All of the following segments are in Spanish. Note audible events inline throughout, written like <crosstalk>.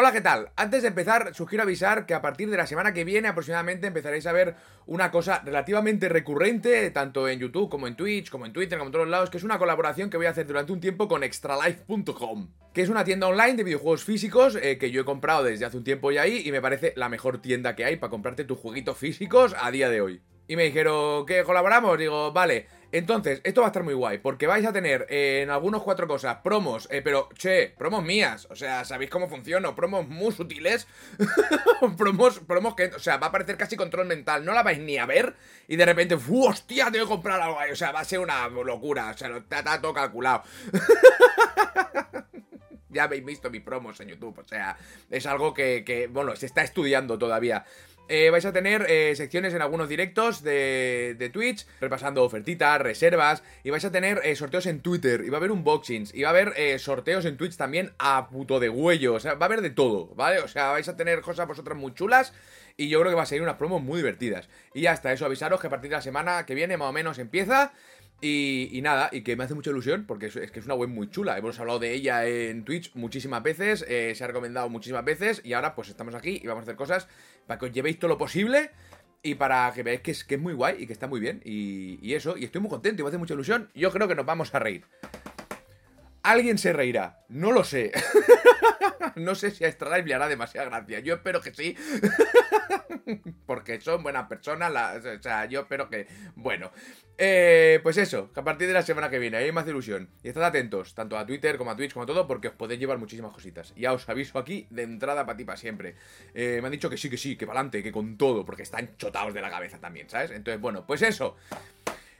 Hola, ¿qué tal? Antes de empezar, sugiero avisar que a partir de la semana que viene aproximadamente empezaréis a ver una cosa relativamente recurrente, tanto en YouTube como en Twitch, como en Twitter, como en todos lados, que es una colaboración que voy a hacer durante un tiempo con extralife.com, que es una tienda online de videojuegos físicos eh, que yo he comprado desde hace un tiempo ya ahí y me parece la mejor tienda que hay para comprarte tus jueguitos físicos a día de hoy. Y me dijeron, ¿qué colaboramos? Digo, vale. Entonces, esto va a estar muy guay, porque vais a tener eh, en algunos cuatro cosas promos, eh, pero, che, promos mías, o sea, ¿sabéis cómo funciona? Promos muy sutiles, <laughs> promos, promos que, o sea, va a parecer casi control mental, no la vais ni a ver, y de repente, ¡fu, hostia, tengo que comprar algo ahí! O sea, va a ser una locura, o sea, está, todo calculado. <laughs> ya habéis visto mis promos en YouTube, o sea, es algo que, bueno, se está estudiando todavía. Eh, vais a tener eh, secciones en algunos directos de, de, Twitch, repasando ofertitas, reservas, y vais a tener eh, sorteos en Twitter, y va a haber unboxings, y va a haber sorteos en Twitch también a puto de huello, o sea, va a haber de todo, ¿vale? O sea, vais a tener cosas vosotras muy chulas, y yo creo que va a ser unas promos muy divertidas. Y ya está, eso, avisaros que a partir de la semana que viene más o menos empieza. Y, nada, y que me hace mucha ilusión porque es, que es una web muy chula. Hemos hablado de ella en Twitch muchísimas veces, eh, se ha recomendado muchísimas veces y ahora pues estamos aquí y vamos a hacer cosas para que os llevéis todo lo posible y para que veáis que es, que es muy guay y que está muy bien. Y, y eso, y estoy muy contento y me hace mucha ilusión. Yo creo que nos vamos a reír. Alguien se reirá, no lo sé. <laughs> no sé si a Extra le hará demasiada gracia. Yo espero que sí. <laughs> Porque son buenas personas. o sea, yo espero que. Bueno. Eh, pues eso, que a partir de la semana que viene hay más ilusión. Y estad atentos, tanto a Twitter como a Twitch como a todo, porque os podéis llevar muchísimas cositas. Ya os aviso aquí de entrada para ti para siempre. Eh, me han dicho que sí, que sí, que para adelante, que con todo, porque están chotados de la cabeza también, ¿sabes? Entonces, bueno, pues eso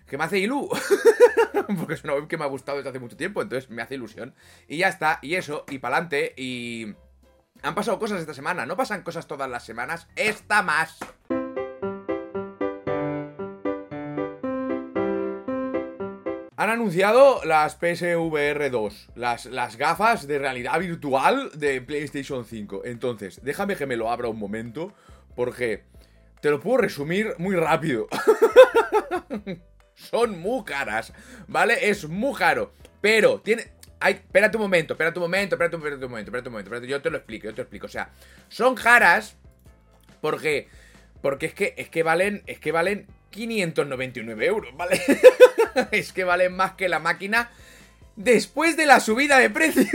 que me hace ilu. <laughs> Porque es una web que me ha gustado desde hace mucho tiempo, entonces me hace ilusión. Y ya está, y eso, y pa'lante, y... Han pasado cosas esta semana, no pasan cosas todas las semanas, esta más. Han anunciado las PSVR 2, las, las gafas de realidad virtual de PlayStation 5. Entonces, déjame que me lo abra un momento, porque te lo puedo resumir muy rápido. <laughs> son muy caras, ¿vale? Es muy caro. Pero tiene. Ay, espérate un momento, espérate un momento, espérate un, momento, espérate un momento, espérate, yo te lo explico, yo te lo explico. O sea, son caras porque. Porque es que, es que valen. Es que valen 599 euros, ¿vale? <laughs> es que valen más que la máquina después de la subida de precio.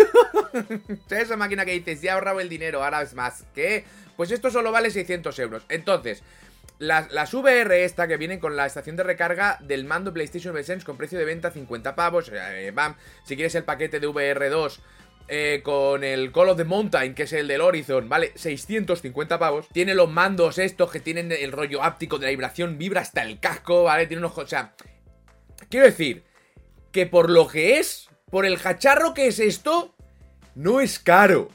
<laughs> esa máquina que dices, ya he ahorrado el dinero, ahora es más. ¿Qué? Pues esto solo vale 600 euros. Entonces, las, VR esta que vienen con la estación de recarga del mando PlayStation VSense con precio de venta 50 pavos. Eh, bam. Si quieres el paquete de VR2 eh, con el Call of the Mountain, que es el del Horizon, ¿vale? 650 pavos. Tiene los mandos estos que tienen el rollo áptico de la vibración, vibra hasta el casco, ¿vale? Tiene unos... O sea, quiero decir que por lo que es, por el cacharro que es esto, no es caro.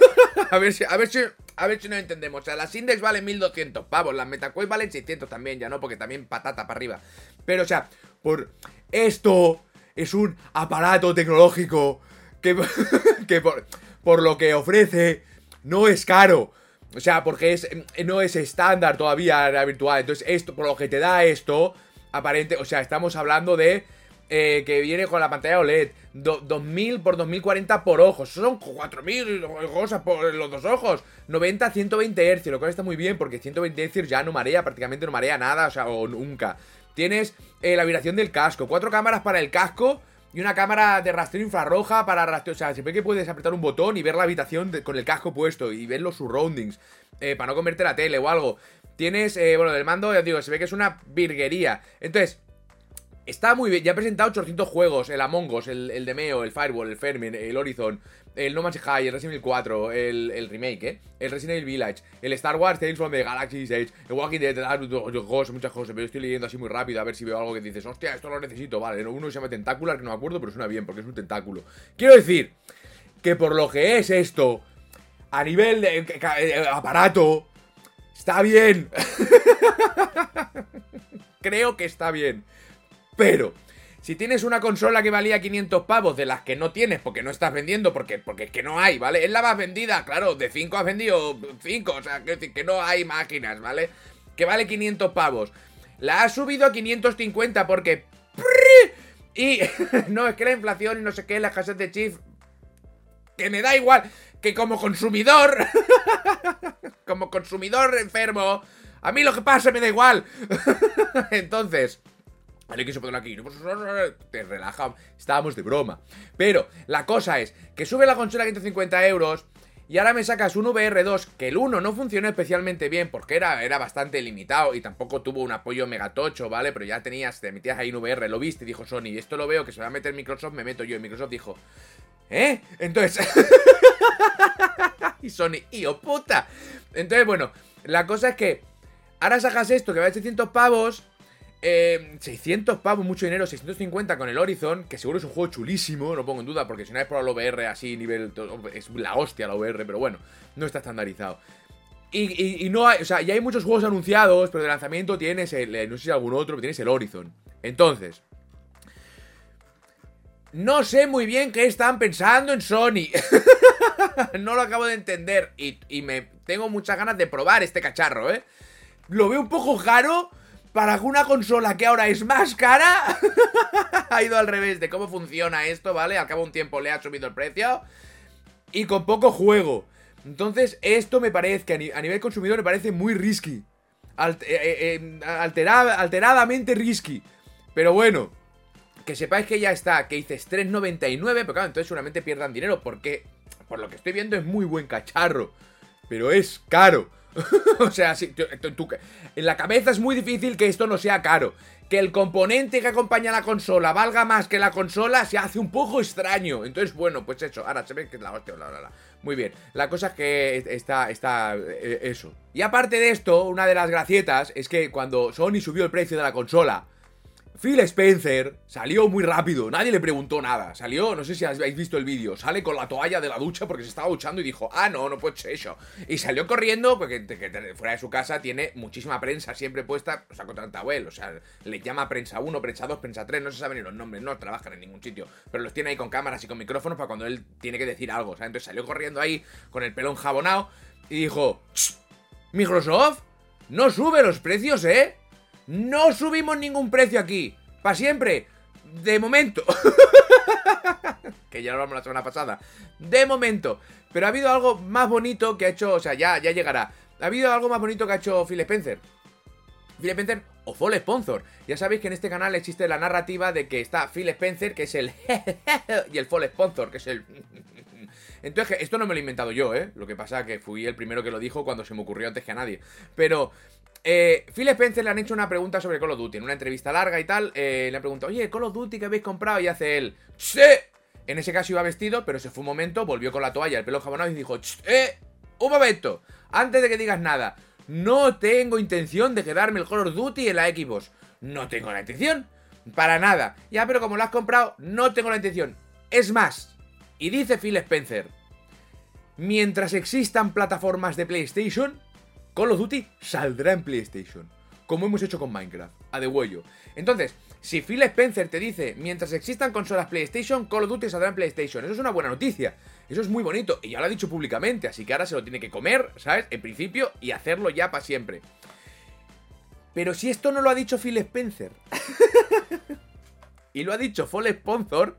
<laughs> a ver si, a ver si, a ver si nos entendemos. O sea, las Index valen 1200 pavos, las MetaQuest valen 600 también, ya no, porque también patata para arriba. Pero, o sea, por esto es un aparato tecnológico que, <laughs> que por, por lo que ofrece no es caro. O sea, porque es, no es estándar todavía la virtual. Entonces, esto, por lo que te da esto, aparente, o sea, estamos hablando de eh, que viene con la pantalla OLED. 2000 por 2040 por ojos. Son 4000 cosas por los dos ojos. 90 a 120 Hz, lo cual está muy bien porque 120 Hz ya no marea, prácticamente no marea nada, o sea, o nunca. Tienes eh, la vibración del casco, cuatro cámaras para el casco y una cámara de rastreo infrarroja para rastreo. O sea, siempre que puedes apretar un botón y ver la habitación con el casco puesto y ver los surroundings eh, para no comerte la tele o algo. Tienes, bueno, del mando, ya digo, se ve que es una virguería. Entonces, Está muy bien, ya he presentado 800 juegos, el Among Us, el, el Demeo, el Firewall, el Fermin, el Horizon, el No Man's Sky, el Resident Evil 4, el, remake, ¿eh? El Resident Evil Village, el Star Wars Tales from the Galaxy Age, el Walking Dead, muchas cosas, pero estoy leyendo así muy rápido a ver si veo algo que dices, hostia, esto lo necesito, vale, uno se llama Tentacular, que no me acuerdo, pero suena bien, porque es un tentáculo. Quiero decir, que por lo que es esto, a nivel de eh, aparato, está bien. <laughs> Creo que está bien. Pero, si tienes una consola que valía 500 pavos, de las que no tienes porque no estás vendiendo, porque, porque es que no hay, ¿vale? Es la más vendida, claro, de 5 has vendido 5, o sea, que, que no hay máquinas, ¿vale? Que vale 500 pavos. La has subido a 550 porque... Y <laughs> no, es que la inflación y no sé qué, la escasez de chips... Que me da igual. que como consumidor, <laughs> como consumidor enfermo, a mí lo que pasa me da igual. <laughs> Entonces, Vale, que se pone aquí. Te relaja. Estábamos de broma. Pero la cosa es que sube la consola a 150 euros. Y ahora me sacas un VR2 que el 1 no funcionó especialmente bien porque era, era bastante limitado y tampoco tuvo un apoyo megatocho, ¿vale? Pero ya tenías, te metías ahí en VR, lo viste, dijo Sony, y esto lo veo que se va a meter Microsoft, me meto yo. Y Microsoft dijo, ¿eh? Entonces... <laughs> y Sony, ¡hijo puta! Entonces, bueno, la cosa es que ahora sacas esto que vale 600 pavos 600 eh, pavos, mucho dinero, 650 con el Horizon, que seguro es un juego chulísimo, no pongo en duda, porque si no es por la VR así, nivel. Es la hostia la VR, pero bueno, no está estandarizado. Y, no hay, o sea, ya hay muchos juegos anunciados, pero de lanzamiento tienes el. Eh, no sé si algún otro, pero tienes el Horizon. Entonces. No sé muy bien qué están pensando en Sony. <laughs> no lo acabo de entender. Y, y me tengo muchas ganas de probar este cacharro, ¿eh? Lo veo un poco caro para una consola que ahora es más cara, <laughs> ha ido al revés de cómo funciona esto, ¿vale? Al cabo de un tiempo le ha subido el precio y con poco juego. Entonces, esto me parece, que a nivel consumidor me parece muy risky. Eh, eh, eh, alteradamente risky. Pero bueno, que sepáis que ya está, que dices 3.99, pero claro, entonces seguramente pierdan dinero porque, por lo que estoy viendo, es muy buen cacharro. Pero es caro. <laughs> o sea, si, en la cabeza es muy difícil que esto no sea caro. Que el componente que acompaña a la consola valga más que la consola se hace un poco extraño. Entonces, bueno, pues eso. Ahora se ve que es la hostia, bla, bla, Muy bien. La cosa es que está, está eh, eso. Y aparte de esto, una de las gracietas es que cuando Sony subió el precio de la consola, Phil Spencer salió muy rápido, nadie le preguntó nada. Salió, no sé si habéis visto el vídeo, sale con la toalla de la ducha porque se estaba duchando y dijo, ah, no, no puede ser eso. Y salió corriendo porque fuera de su casa tiene muchísima prensa siempre puesta, o sea, contra el o sea, le llama prensa 1, prensa 2, prensa 3, no se saben ni los nombres, no trabajan en ningún sitio, pero los tiene ahí con cámaras y con micrófonos para cuando él tiene que decir algo, o sea, entonces salió corriendo ahí con el pelón jabonado y dijo, Microsoft, no sube los precios, ¿eh? No subimos ningún precio aquí. Para siempre. De momento. <laughs> que ya lo hablamos la semana pasada. De momento. Pero ha habido algo más bonito que ha hecho. O sea, ya, ya llegará. Ha habido algo más bonito que ha hecho Phil Spencer. Phil Spencer o Fall Sponsor. Ya sabéis que en este canal existe la narrativa de que está Phil Spencer, que es el <laughs> y el Fall Sponsor, que es el Entonces, esto no me lo he inventado yo, ¿eh? Lo que pasa es que fui el primero que lo dijo cuando se me ocurrió antes que a nadie. Pero eh, Phil Spencer le han hecho una pregunta sobre Call of Duty. En una entrevista larga y tal, eh, le ha preguntado, oye, Call of Duty que habéis comprado? Y hace él, ¡Sí! En ese caso iba vestido, pero se fue un momento, volvió con la toalla, el pelo jabonado y dijo, ¡Eh! Un momento, antes de que digas nada, no tengo intención de quedarme el Call of Duty en la Xbox. No tengo la intención. Para nada. Ya, pero como lo has comprado, no tengo la intención. Es más, y dice Phil Spencer, mientras existan plataformas de PlayStation, Call of Duty saldrá en PlayStation. Como hemos hecho con Minecraft, a de huello. Entonces, si Phil Spencer te dice, mientras existan consolas PlayStation, Call of Duty saldrá en PlayStation. Eso es una buena noticia. Eso es muy bonito. Y ya lo ha dicho públicamente. Así que ahora se lo tiene que comer, ¿sabes? En principio, y hacerlo ya para siempre. Pero si esto no lo ha dicho Phil Spencer. <laughs> y lo ha dicho Fall Sponsor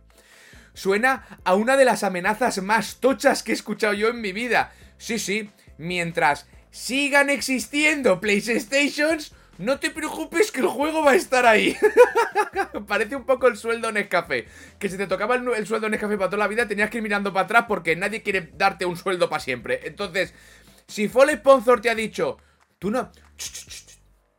suena a una de las amenazas más tochas que he escuchado yo en mi vida. Sí, sí, mientras sigan existiendo PlayStations, no te preocupes que el juego va a estar ahí. <laughs> Parece un poco el sueldo en Nescafé. Que si te tocaba el, sueldo en Nescafé para toda la vida, tenías que ir mirando para atrás porque nadie quiere darte un sueldo para siempre. Entonces, si Fall Sponsor te ha dicho, tú no,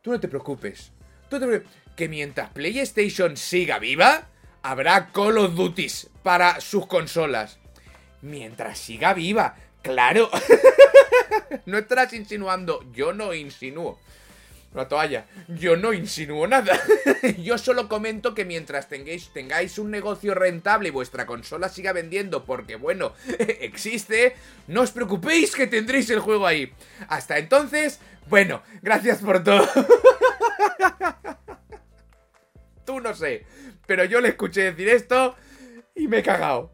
tú no te preocupes. Tú te preocupes. Que mientras PlayStation siga viva, habrá Call of Duties para sus consolas. Mientras siga viva, claro. <laughs> no estarás insinuando, yo no insinúo. La toalla. Yo no insinúo nada. <laughs> Yo solo comento que mientras tengáis, tengáis un negocio rentable y vuestra consola siga vendiendo porque, bueno, <laughs> existe, no os preocupéis que tendréis el juego ahí. Hasta entonces, bueno, gracias por todo. Sé. Pero yo le escuché decir esto y me he cagado.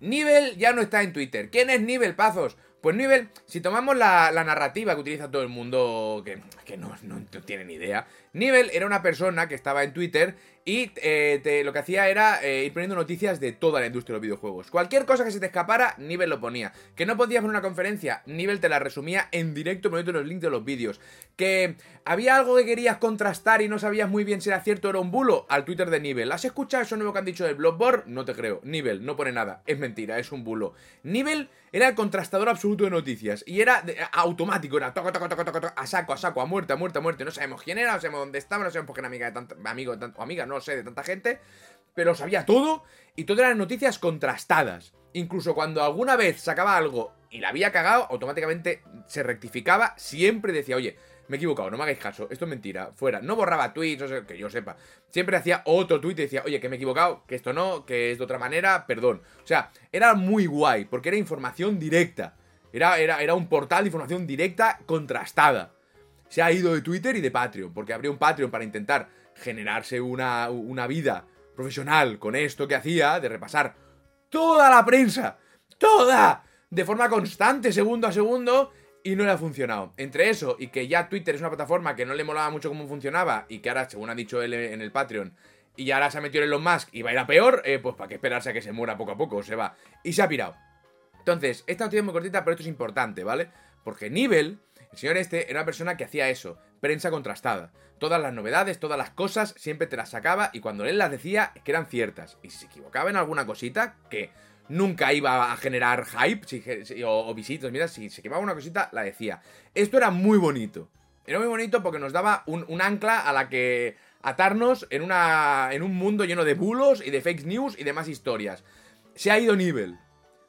Nivel ya no está en Twitter. ¿Quién es Nivel, Pazos? Pues Nivel, si tomamos la, narrativa que utiliza todo el mundo, que, no, tiene ni idea, Nivel era una persona que estaba en Twitter Y eh, lo que hacía era eh, ir poniendo noticias de toda la industria de los videojuegos. Cualquier cosa que se te escapara, Nivel lo ponía. Que no podías poner una conferencia, Nivel te la resumía en directo poniendo los links de los vídeos. Que había algo que querías contrastar y no sabías muy bien si era cierto o era un bulo, al Twitter de Nivel. ¿Has escuchado eso nuevo que han dicho del Bloodborne? No te creo. Nivel, no pone nada. Es mentira, es un bulo. Nivel era el contrastador absoluto de noticias. Y era automático, era toco, toco, toco, toco, a saco, a saco, a muerte, a muerte, a muerte. No sabemos quién era, no sabemos dónde estaba, no sabemos por qué era amiga de tanta, amigo o amiga, no sé, de tanta gente, pero sabía todo y todo eran noticias contrastadas. Incluso cuando alguna vez sacaba algo y la había cagado, automáticamente se rectificaba, siempre decía, oye, me he equivocado, no me hagáis caso, esto es mentira, fuera. No borraba tweets, que yo sepa. Siempre hacía otro tweet y decía, oye, que me he equivocado, que esto no, que es de otra manera, perdón. O sea, era muy guay, porque era información directa. Era, era, era un portal de información directa contrastada. Se ha ido de Twitter y de Patreon, porque abrió un Patreon para intentar generarse una, una vida profesional con esto que hacía, de repasar toda la prensa, toda, de forma constante, segundo a segundo, y no le ha funcionado. Entre eso y que ya Twitter es una plataforma que no le molaba mucho cómo funcionaba y que ahora, según ha dicho él en el Patreon, y ahora se ha metido en Elon Musk y va a ir a peor, eh, pues para qué esperarse a que se muera poco a poco, se va. Y se ha pirado. Entonces, esta noticia es muy cortita, pero esto es importante, ¿vale? Porque Nivel, el señor este, era una persona que hacía eso, prensa contrastada. Todas las novedades, todas las cosas, siempre te las sacaba y cuando él las decía, es que eran ciertas. Y si se equivocaba en alguna cosita, que nunca iba a generar hype o, visitas, mira, si se equivocaba una cosita, la decía. Esto era muy bonito. Era muy bonito porque nos daba un, ancla a la que atarnos en, una, en un mundo lleno de bulos y de fake news y demás historias. Se ha ido nivel.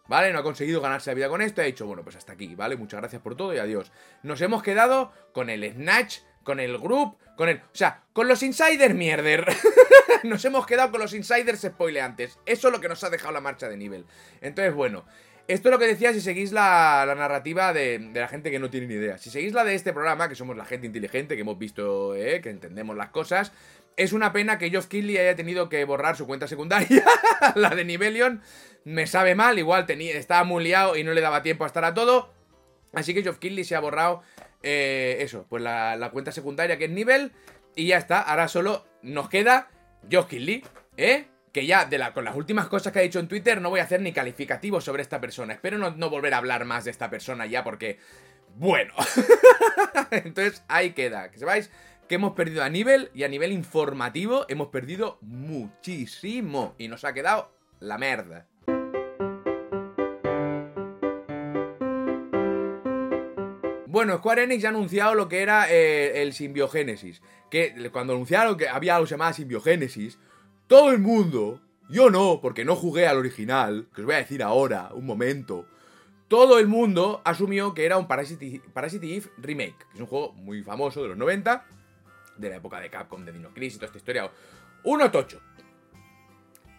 ¿Vale? No ha conseguido ganarse la vida con esto y ha dicho, bueno, pues hasta aquí, ¿vale? Muchas gracias por todo y adiós. Nos hemos quedado con el Snatch, con el Group, con el... O sea, con los insiders mierder. <laughs> nos hemos quedado con los insiders spoileantes. Eso es lo que nos ha dejado la marcha de nivel. Entonces, bueno... Esto es lo que decía si seguís la, narrativa de, la gente que no tiene ni idea. Si seguís la de este programa, que somos la gente inteligente, que hemos visto, eh, que entendemos las cosas, es una pena que Geoff Keighley haya tenido que borrar su cuenta secundaria, <laughs> la de Nivelion. Me sabe mal, igual tenía, estaba muy liado y no le daba tiempo a estar a todo. Así que Geoff Keighley se ha borrado eh, eso, pues la, cuenta secundaria que es nivel. Y ya está, ahora solo nos queda Geoff Keighley, ¿eh? Que ya de con las últimas cosas que ha dicho en Twitter no voy a hacer ni calificativos sobre esta persona. Espero no, no volver a hablar más de esta persona ya porque... Bueno. <laughs> Entonces ahí queda. Que sepáis que hemos perdido a nivel y a nivel informativo hemos perdido muchísimo. Y nos ha quedado la merda. Bueno, Square Enix ha anunciado lo que era eh, el simbiogénesis. Que cuando anunciaron que había algo llamado simbiogénesis, todo el mundo, yo no, porque no jugué al original, que os voy a decir ahora, un momento, todo el mundo asumió que era un Parasite, Eve Remake, que es un juego muy famoso de los 90, de la época de Capcom, de Dino Crisis y toda esta historia. Uno tocho.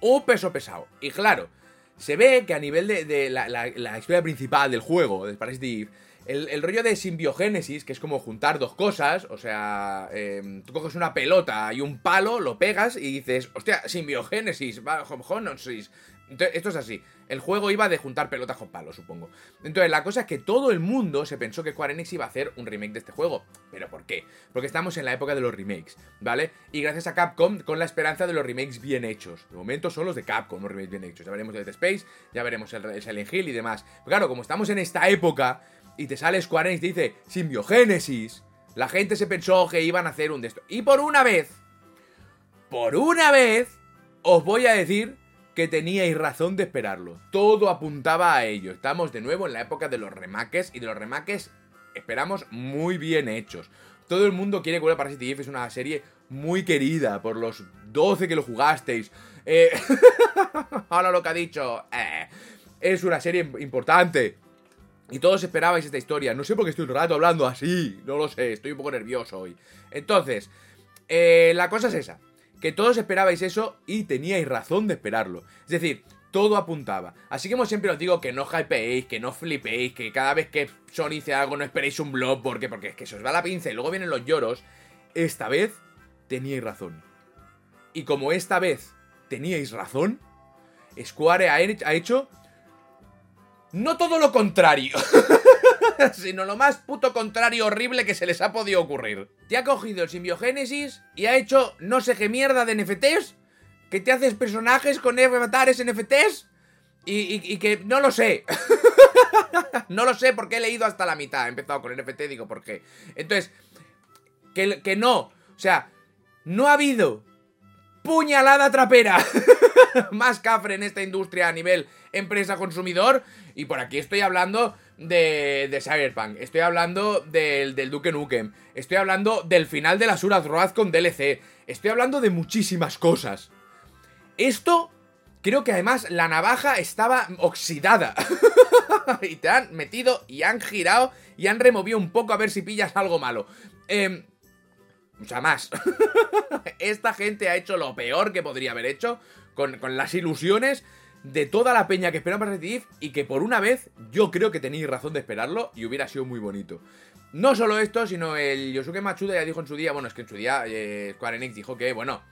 Un peso pesado. Y claro, se ve que a nivel de, la, historia principal del juego, de Parasite Eve, el, rollo de simbiogénesis, que es como juntar dos cosas, o sea, em, tú coges una pelota y un palo, lo pegas y dices, hostia, simbiogénesis, homogénesis. Entonces, esto es así. El juego iba de juntar pelotas con palos, supongo. Entonces, la cosa es que todo el mundo se pensó que Square Enix iba a hacer un remake de este juego. ¿Pero por qué? Porque estamos en la época de los remakes, ¿vale? Y gracias a Capcom, con la esperanza de los remakes bien hechos. De momento son los de Capcom, los remakes bien hechos. Ya veremos Dead Space, ya veremos el Silent Hill y demás. Pero claro, como estamos en esta época y te sale Square Enix y dice simbiogénesis, la gente se pensó que iban a hacer un de esto. Y por una vez, por una vez, os voy a decir que teníais razón de esperarlo. Todo apuntaba a ello. Estamos de nuevo en la época de los remakes y de los remakes esperamos muy bien hechos. Todo el mundo quiere que Parasite Eve es una serie muy querida por los 12 que lo jugasteis. Eh... <laughs> Ahora lo que ha dicho. Eh, es una serie importante. Y todos esperabais esta historia. No sé por qué estoy un rato hablando así. No lo sé, estoy un poco nervioso hoy. Entonces, eh, la cosa es esa que todos esperabais eso y teníais razón de esperarlo. Es decir, todo apuntaba. Así que como siempre os digo que no hypeéis, que no flipéis, que cada vez que Sony dice algo no esperéis un blog, porque, porque es que se os va la pinza y luego vienen los lloros. Esta vez teníais razón. Y como esta vez teníais razón, Square ha hecho no todo lo contrario. <laughs> <laughs> sino lo más puto contrario horrible que se les ha podido ocurrir. Te ha cogido el simbiogénesis y ha hecho no sé qué mierda de NFTs, que te haces personajes con avatares NFTs y, que no lo sé. <laughs> no lo sé porque he leído hasta la mitad. He empezado con NFT, digo, ¿por qué? Entonces, que, que no. O sea, no ha habido puñalada trapera <laughs> <laughs> más cafre en esta industria a nivel empresa-consumidor. Y por aquí estoy hablando de, de Cyberpunk, estoy hablando del, del Duke Nukem, estoy hablando del final de la Suraz Road con DLC, estoy hablando de muchísimas cosas. Esto, creo que además la navaja estaba oxidada. <laughs> y te han metido y han girado y han removido un poco a ver si pillas algo malo. Eh, o sea, más. <laughs> Esta gente ha hecho lo peor que podría haber hecho con, las ilusiones de toda la peña que esperaba para Eve y que por una vez yo creo que tenéis razón de esperarlo y hubiera sido muy bonito. No solo esto, sino el Yosuke Matsuda ya dijo en su día, bueno, es que en su día eh, Square Enix dijo que, bueno,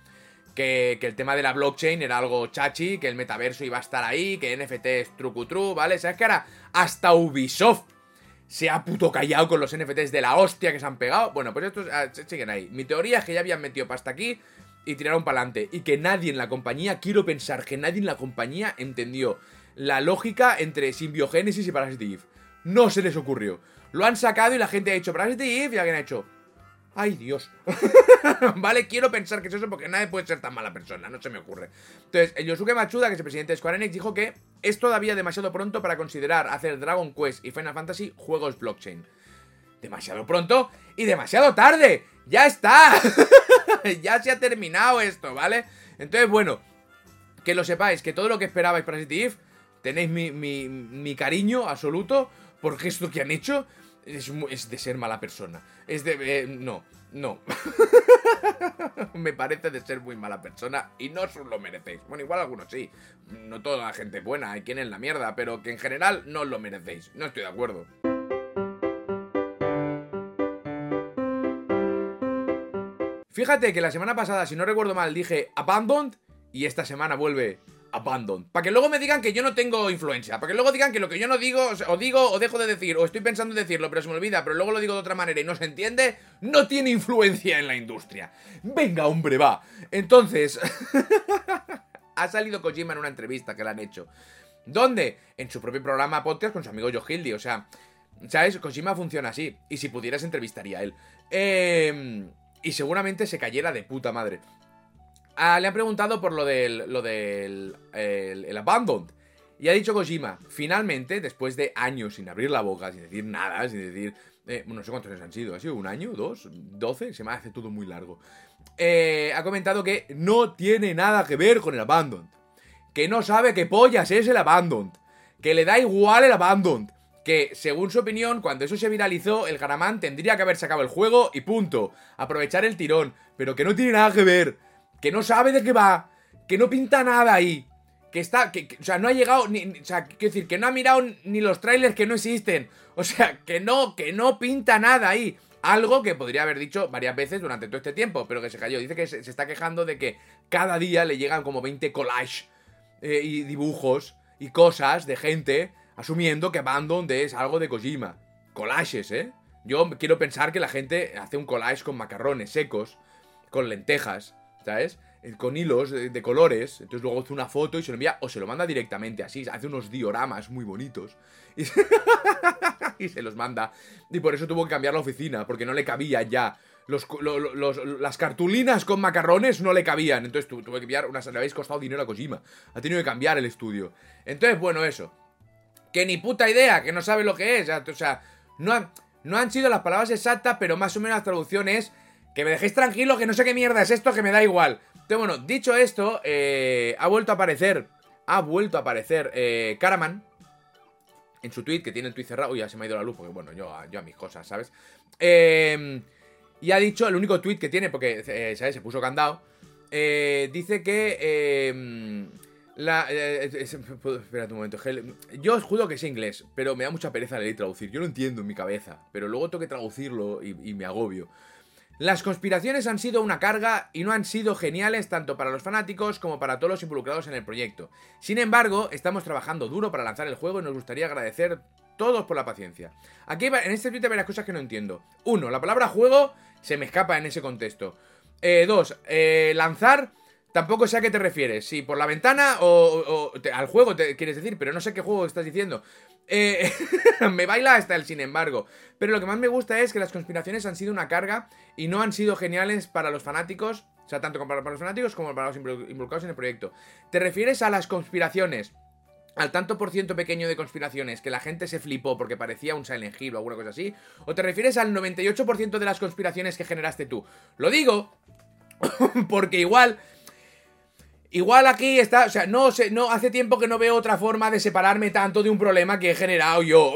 que, que, el tema de la blockchain era algo chachi, que el metaverso iba a estar ahí, que NFT es trucutru, ¿vale? ¿Sabes que ahora hasta Ubisoft se ha puto callado con los NFTs de la hostia que se han pegado. Bueno, pues estos ah, siguen ahí. Mi teoría es que ya habían metido pasta aquí y tiraron para adelante. Y que nadie en la compañía, quiero pensar que nadie en la compañía entendió la lógica entre simbiogénesis y Parasite No se les ocurrió. Lo han sacado y la gente ha hecho Parasite y alguien ha hecho. ¡Ay, Dios! <laughs> vale, quiero pensar que es eso porque nadie puede ser tan mala persona, no se me ocurre. Entonces, el Yosuke Machuda, que es el presidente de Square Enix, dijo que es todavía demasiado pronto para considerar hacer Dragon Quest y Final Fantasy juegos blockchain. Demasiado pronto y demasiado tarde. ¡Ya está! <laughs> ya se ha terminado esto, ¿vale? Entonces, bueno, que lo sepáis, que todo lo que esperabais para City tenéis mi, mi cariño absoluto porque esto que han hecho es, de ser mala persona. Es de... Eh, no, no. <laughs> Me parece de ser muy mala persona y no os lo merecéis. Bueno, igual algunos sí. No toda la gente buena, hay quien es la mierda, pero que en general no os lo merecéis. No estoy de acuerdo. Fíjate que la semana pasada, si no recuerdo mal, dije Abandoned y esta semana vuelve abandon. Para que luego me digan que yo no tengo influencia. Para que luego digan que lo que yo no digo, o digo o dejo de decir, o estoy pensando en decirlo, pero se me olvida, pero luego lo digo de otra manera y no se entiende, no tiene influencia en la industria. Venga, hombre, va. Entonces, <laughs> ha salido Kojima en una entrevista que le han hecho. ¿Dónde? En su propio programa podcast con su amigo Joe Hildy. O sea, ¿sabes? Kojima funciona así. Y si pudieras, entrevistaría a él. Eh, y seguramente se cayera de puta madre. Ah, le han preguntado por lo del, lo del el, Abandoned. Y ha dicho Kojima, finalmente, después de años sin abrir la boca, sin decir nada, sin decir... Eh, no sé cuántos años han sido, ¿ha sido un año, dos, doce? Se me hace todo muy largo. Eh, ha comentado que no tiene nada que ver con el Abandoned. Que no sabe qué pollas es el Abandoned. Que le da igual el Abandoned. Que, según su opinión, cuando eso se viralizó, el Garamán tendría que haber sacado el juego y punto. Aprovechar el tirón. Pero que no tiene nada que ver que no sabe de qué va, que no pinta nada ahí, que está, que, o sea, no ha llegado, ni, o sea, quiero decir, que no ha mirado ni los trailers que no existen, <laughs> o sea, que no, que no pinta nada ahí. Algo que podría haber dicho varias veces durante todo este tiempo, pero que se cayó. Dice que se, está quejando de que cada día le llegan como 20 collages eh, y dibujos y cosas de gente asumiendo que Abandon es algo de Kojima. Collages, ¿eh? Yo quiero pensar que la gente hace un collage con macarrones secos, con lentejas, ¿sabes? Eh, con hilos de, colores, entonces luego hace una foto y se lo envía o se lo manda directamente así, hace unos dioramas muy bonitos <laughs> y se, los manda. Y por eso tuvo que cambiar la oficina, porque no le cabía ya. Los, las cartulinas con macarrones no le cabían, entonces tuvo que cambiar, una, le habéis costado dinero a Kojima, ha tenido que cambiar el estudio. Entonces, bueno, eso. Que ni puta idea, que no sabe lo que es, o sea, no no han sido las palabras exactas, pero más o menos la traducción es que me dejéis tranquilo, que no sé qué mierda es esto, que me da igual. Entonces, bueno, dicho esto, eh, ha vuelto a aparecer. Ha vuelto a aparecer eh, Karaman. En su tweet, que tiene el tweet cerrado. Uy, ya se me ha ido la luz, porque bueno, yo, yo a mis cosas, ¿sabes? Eh, y ha dicho, el único tweet que tiene, porque, eh, ¿sabes? Se puso candado. Eh, dice que. La, espérate un momento. Yo os juro que sé inglés, pero me da mucha pereza leer y traducir. Yo lo entiendo en mi cabeza, pero luego tengo que traducirlo y me agobio. Las conspiraciones han sido una carga y no han sido geniales tanto para los fanáticos como para todos los involucrados en el proyecto. Sin embargo, estamos trabajando duro para lanzar el juego y nos gustaría agradecer todos por la paciencia. Aquí en este tweet hay varias cosas que no entiendo. Uno, la palabra juego se me escapa en ese contexto. Eh, dos, eh, lanzar Tampoco sé a qué te refieres, si por la ventana o, al juego te quieres decir, pero no sé qué juego estás diciendo. Eh, <laughs> me baila hasta el sin embargo. Pero lo que más me gusta es que las conspiraciones han sido una carga y no han sido geniales para los fanáticos, o sea, tanto para los fanáticos como para los involucrados en el proyecto. ¿Te refieres a las conspiraciones? al tanto por ciento pequeño de conspiraciones que la gente se flipó porque parecía un Silent Hill o alguna cosa así, o te refieres al 98% de las conspiraciones que generaste tú. Lo digo <laughs> porque igual Igual aquí está, o sea, no sé, no, hace tiempo que no veo otra forma de separarme tanto de un problema que he generado yo.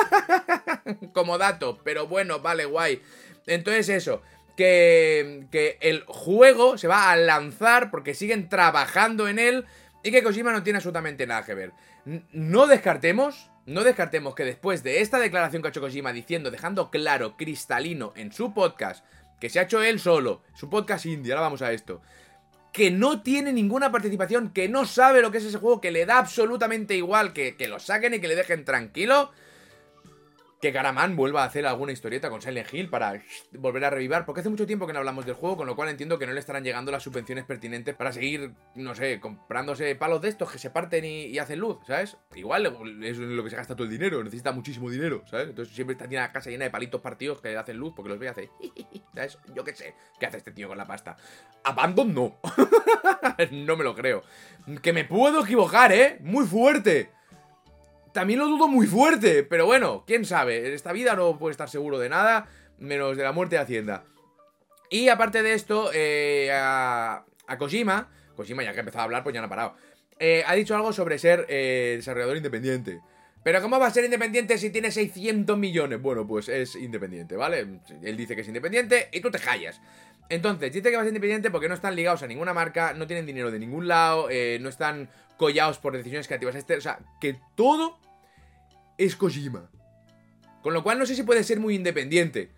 <laughs> Como dato, pero bueno, vale, guay. Entonces eso, que, que el juego se va a lanzar porque siguen trabajando en él y que Kojima no tiene absolutamente nada que ver. No descartemos, no descartemos que después de esta declaración que ha hecho Kojima diciendo, dejando claro, cristalino en su podcast, que se ha hecho él solo, su podcast indie, ahora vamos a esto, que no tiene ninguna participación, que no sabe lo que es ese juego, que le da absolutamente igual que, que lo saquen y que le dejen tranquilo que Garaman vuelva a hacer alguna historieta con Silent Hill para volver a revivir, porque hace mucho tiempo que no hablamos del juego, con lo cual entiendo que no le estarán llegando las subvenciones pertinentes para seguir, no sé, comprándose palos de estos que se parten y, hacen luz, ¿sabes? Igual es lo que se gasta todo el dinero, necesita muchísimo dinero, ¿sabes? Entonces siempre está tiene la casa llena de palitos partidos que hacen luz porque los ve y hace, <laughs> ¿sabes? Yo qué sé, ¿qué hace este tío con la pasta? Abandon no. <laughs> no me lo creo. Que me puedo equivocar, ¿eh? Muy fuerte también lo dudo muy fuerte, pero bueno, quién sabe. En esta vida no puede estar seguro de nada, menos de la muerte de Hacienda. Y aparte de esto, eh, a, a, Kojima, Kojima ya que ha empezado a hablar, pues ya no ha parado, eh, ha dicho algo sobre ser eh, desarrollador independiente. Pero ¿cómo va a ser independiente si tiene 600 millones? Bueno, pues es independiente, ¿vale? Él dice que es independiente y tú te callas. Entonces, dice que va a ser independiente porque no están ligados a ninguna marca, no tienen dinero de ningún lado, no están collados por decisiones creativas. Este, o sea, que todo es Kojima. Con lo cual no sé si puede ser muy independiente.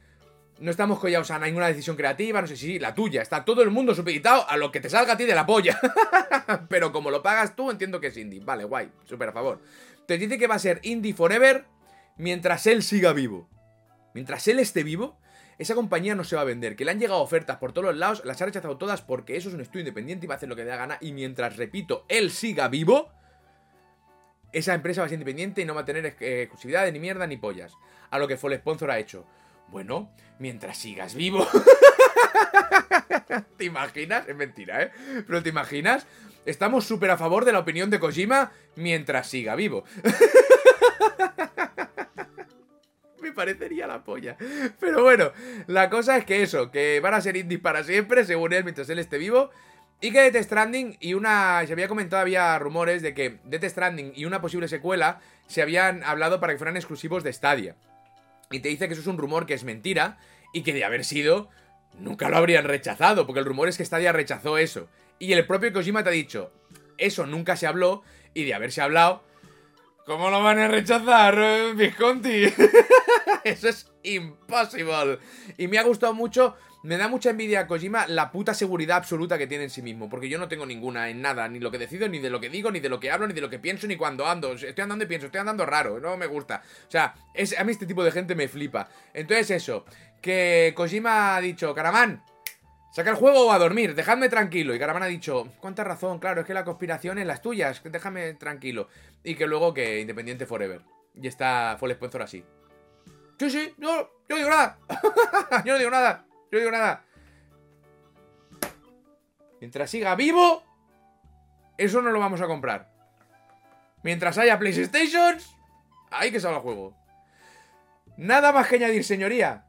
No estamos collados a ninguna decisión creativa, no sé si la tuya. Está todo el mundo supeditado a lo que te salga a ti de la polla. <laughs> Pero como lo pagas tú, entiendo que es indie. Vale, guay, súper a favor. Te dice que va a ser indie forever mientras él siga vivo. Mientras él esté vivo, esa compañía no se va a vender. Que le han llegado ofertas por todos los lados, las ha rechazado todas porque eso es un estudio independiente y va a hacer lo que dé la gana. Y mientras, repito, él siga vivo, esa empresa va a ser independiente y no va a tener eh, exclusividad ni mierda ni pollas. A lo que fue el sponsor ha hecho. Bueno, mientras sigas vivo. <laughs> ¿Te imaginas? Es mentira, ¿eh? Pero ¿te imaginas? Estamos súper a favor de la opinión de Kojima mientras siga vivo. <laughs> Me parecería la polla. Pero bueno, la cosa es que eso, que van a ser indies para siempre, según él, mientras él esté vivo. Y que Death Stranding y una... Se había comentado, había rumores de que Death Stranding y una posible secuela se habían hablado para que fueran exclusivos de Stadia. Y te dice que eso es un rumor que es mentira y que de haber sido, nunca lo habrían rechazado, porque el rumor es que Stadia rechazó eso. Y el propio Kojima te ha dicho, eso nunca se habló y de haberse hablado, ¿cómo lo van a rechazar, eh, Visconti? <laughs> eso es imposible. Y me ha gustado mucho me da mucha envidia a Kojima la puta seguridad absoluta que tiene en sí mismo, porque yo no tengo ninguna en nada, ni lo que decido, ni de lo que digo, ni de lo que hablo, ni de lo que pienso, ni cuando ando. Estoy andando y pienso, estoy andando raro, no me gusta. O sea, es, a mí este tipo de gente me flipa. Entonces eso, que Kojima ha dicho, Caraman, saca el juego o a dormir, dejadme tranquilo. Y Caraman ha dicho, cuánta razón, claro, es que la conspiración es las tuyas, déjame tranquilo. Y que luego que Independiente Forever. Y está fue el sponsor así. Sí, sí, yo, yo no digo nada. <laughs> yo no digo nada. Yo digo nada. Mientras siga vivo, eso no lo vamos a comprar. Mientras haya PlayStations, hay que salga el juego. Nada más que añadir, señoría.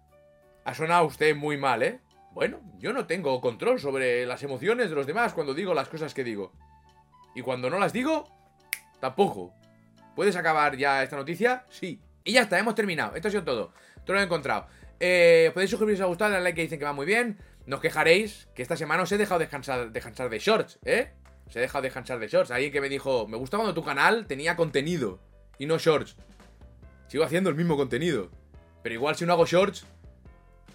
Ha sonado usted muy mal, ¿eh? Bueno, yo no tengo control sobre las emociones de los demás cuando digo las cosas que digo. Y cuando no las digo, tampoco. ¿Puedes acabar ya esta noticia? Sí. Y ya está, hemos terminado. Esto ha sido todo. Todo lo he encontrado. Eh, podéis suscribiros si os ha gustado, darle like que dicen que va muy bien. No os quejaréis que esta semana os he dejado descansar, descansar de shorts, ¿eh? Os he dejado descansar de shorts. Alguien que me dijo, me gusta cuando tu canal tenía contenido y no shorts. Sigo haciendo el mismo contenido. Pero igual si no hago shorts,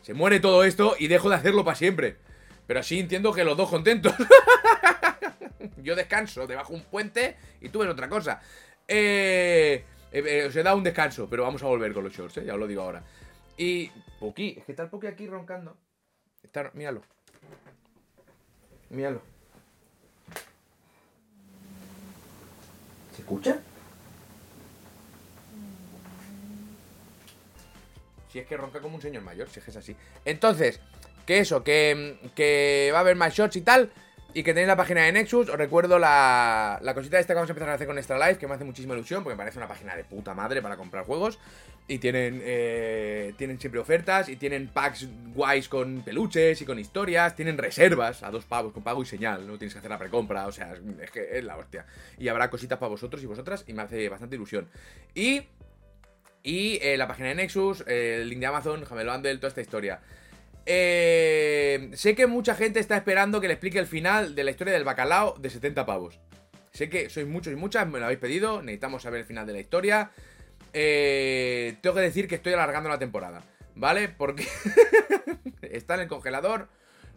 Se muere todo esto y dejo de hacerlo para siempre. Pero sí entiendo que los dos contentos. <laughs> Yo descanso debajo de un puente y tú ves otra cosa. Eh, eh, eh, os he dado un descanso, pero vamos a volver con los shorts, ¿eh? ya os lo digo ahora. Y. Poki, es que está el Poki aquí roncando. Está, míralo. Míralo. ¿Se escucha? Si es que ronca como un señor mayor, si es que es así. Entonces, que eso, que, que va a haber más shorts y tal. Y que tenéis la página de Nexus, os recuerdo la, la cosita esta que vamos a empezar a hacer con Extra Life, que me hace muchísima ilusión, porque me parece una página de puta madre para comprar juegos. Y tienen, eh, tienen siempre ofertas, y tienen packs guays con peluches y con historias, tienen reservas a dos pavos con pago y señal, no tienes que hacer la precompra, o sea, es que es la hostia. Y habrá cositas para vosotros y vosotras, y me hace bastante ilusión. Y, y eh, la página de Nexus, el link de Amazon, Jamelo Andel, toda esta historia. Eh, sé que mucha gente está esperando que le explique el final de la historia del bacalao de 70 pavos. Sé que sois muchos y muchas, me lo habéis pedido, necesitamos saber el final de la historia. Eh, tengo que decir que estoy alargando la temporada, ¿vale? Porque <laughs> está en el congelador,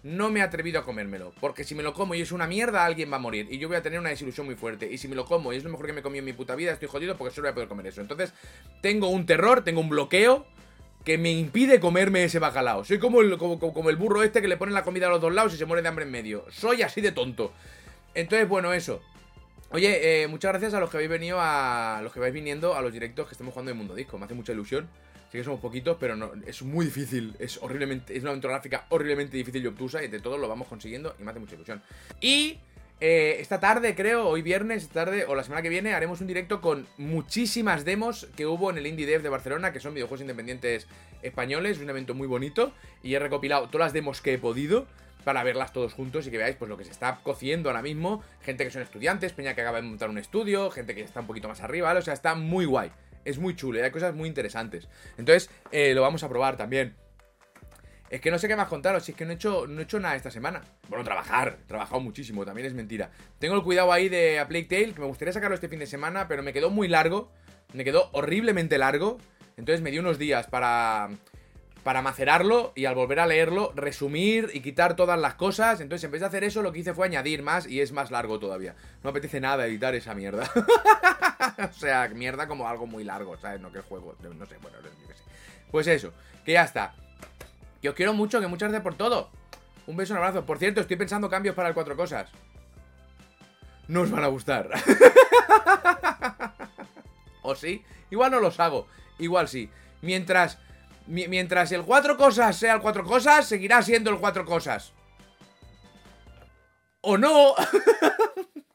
no me he atrevido a comérmelo. Porque si me lo como y es una mierda, alguien va a morir. Y yo voy a tener una desilusión muy fuerte. Y si me lo como y es lo mejor que me comido en mi puta vida, estoy jodido porque solo voy a poder comer eso. Entonces, tengo un terror, tengo un bloqueo que me impide comerme ese bacalao. Soy como el, como el burro este que le ponen la comida a los dos lados y se muere de hambre en medio. Soy así de tonto. Entonces, bueno, eso. Oye, eh, muchas gracias a los que habéis venido a. los que vais viniendo a los directos que estamos jugando en Mundo Disco. Me hace mucha ilusión. Sí que somos poquitos, pero no, es muy difícil. Es horriblemente. Es una aventura gráfica horriblemente difícil y obtusa. Y de todo lo vamos consiguiendo. Y me hace mucha ilusión. Y eh, esta tarde, creo, hoy viernes, tarde o la semana que viene, haremos un directo con muchísimas demos que hubo en el Indie Dev de Barcelona, que son videojuegos independientes españoles, un evento muy bonito, y he recopilado todas las demos que he podido para verlas todos juntos y que veáis pues lo que se está cociendo ahora mismo, gente que son estudiantes, peña que acaba de montar un estudio, gente que está un poquito más arriba, ¿vale? O sea, está muy guay, es muy chulo, y hay cosas muy interesantes. Entonces, eh, lo vamos a probar también. Es que no sé qué más contaros, si es que no he hecho, no he hecho nada esta semana. Bueno, trabajar, he trabajado muchísimo, también es mentira. Tengo el cuidado ahí de A Plague Tale, que me gustaría sacarlo este fin de semana, pero me quedó muy largo, me quedó horriblemente largo. Entonces me di unos días para, para macerarlo y al volver a leerlo, resumir y quitar todas las cosas. Entonces en vez de hacer eso, lo que hice fue añadir más y es más largo todavía. No apetece nada editar esa mierda. <laughs> o sea, mierda como algo muy largo, ¿sabes? No que juego, no sé, bueno, yo qué sé. Pues eso, que ya está. Que os quiero mucho, que muchas gracias por todo. Un beso, un abrazo. Por cierto, estoy pensando cambios para el cuatro cosas. No os van a gustar. <laughs> ¿O sí? Igual no los hago. Igual sí. Mientras. Mientras el cuatro cosas sea el cuatro cosas, seguirá siendo el cuatro cosas. ¿O no? <laughs>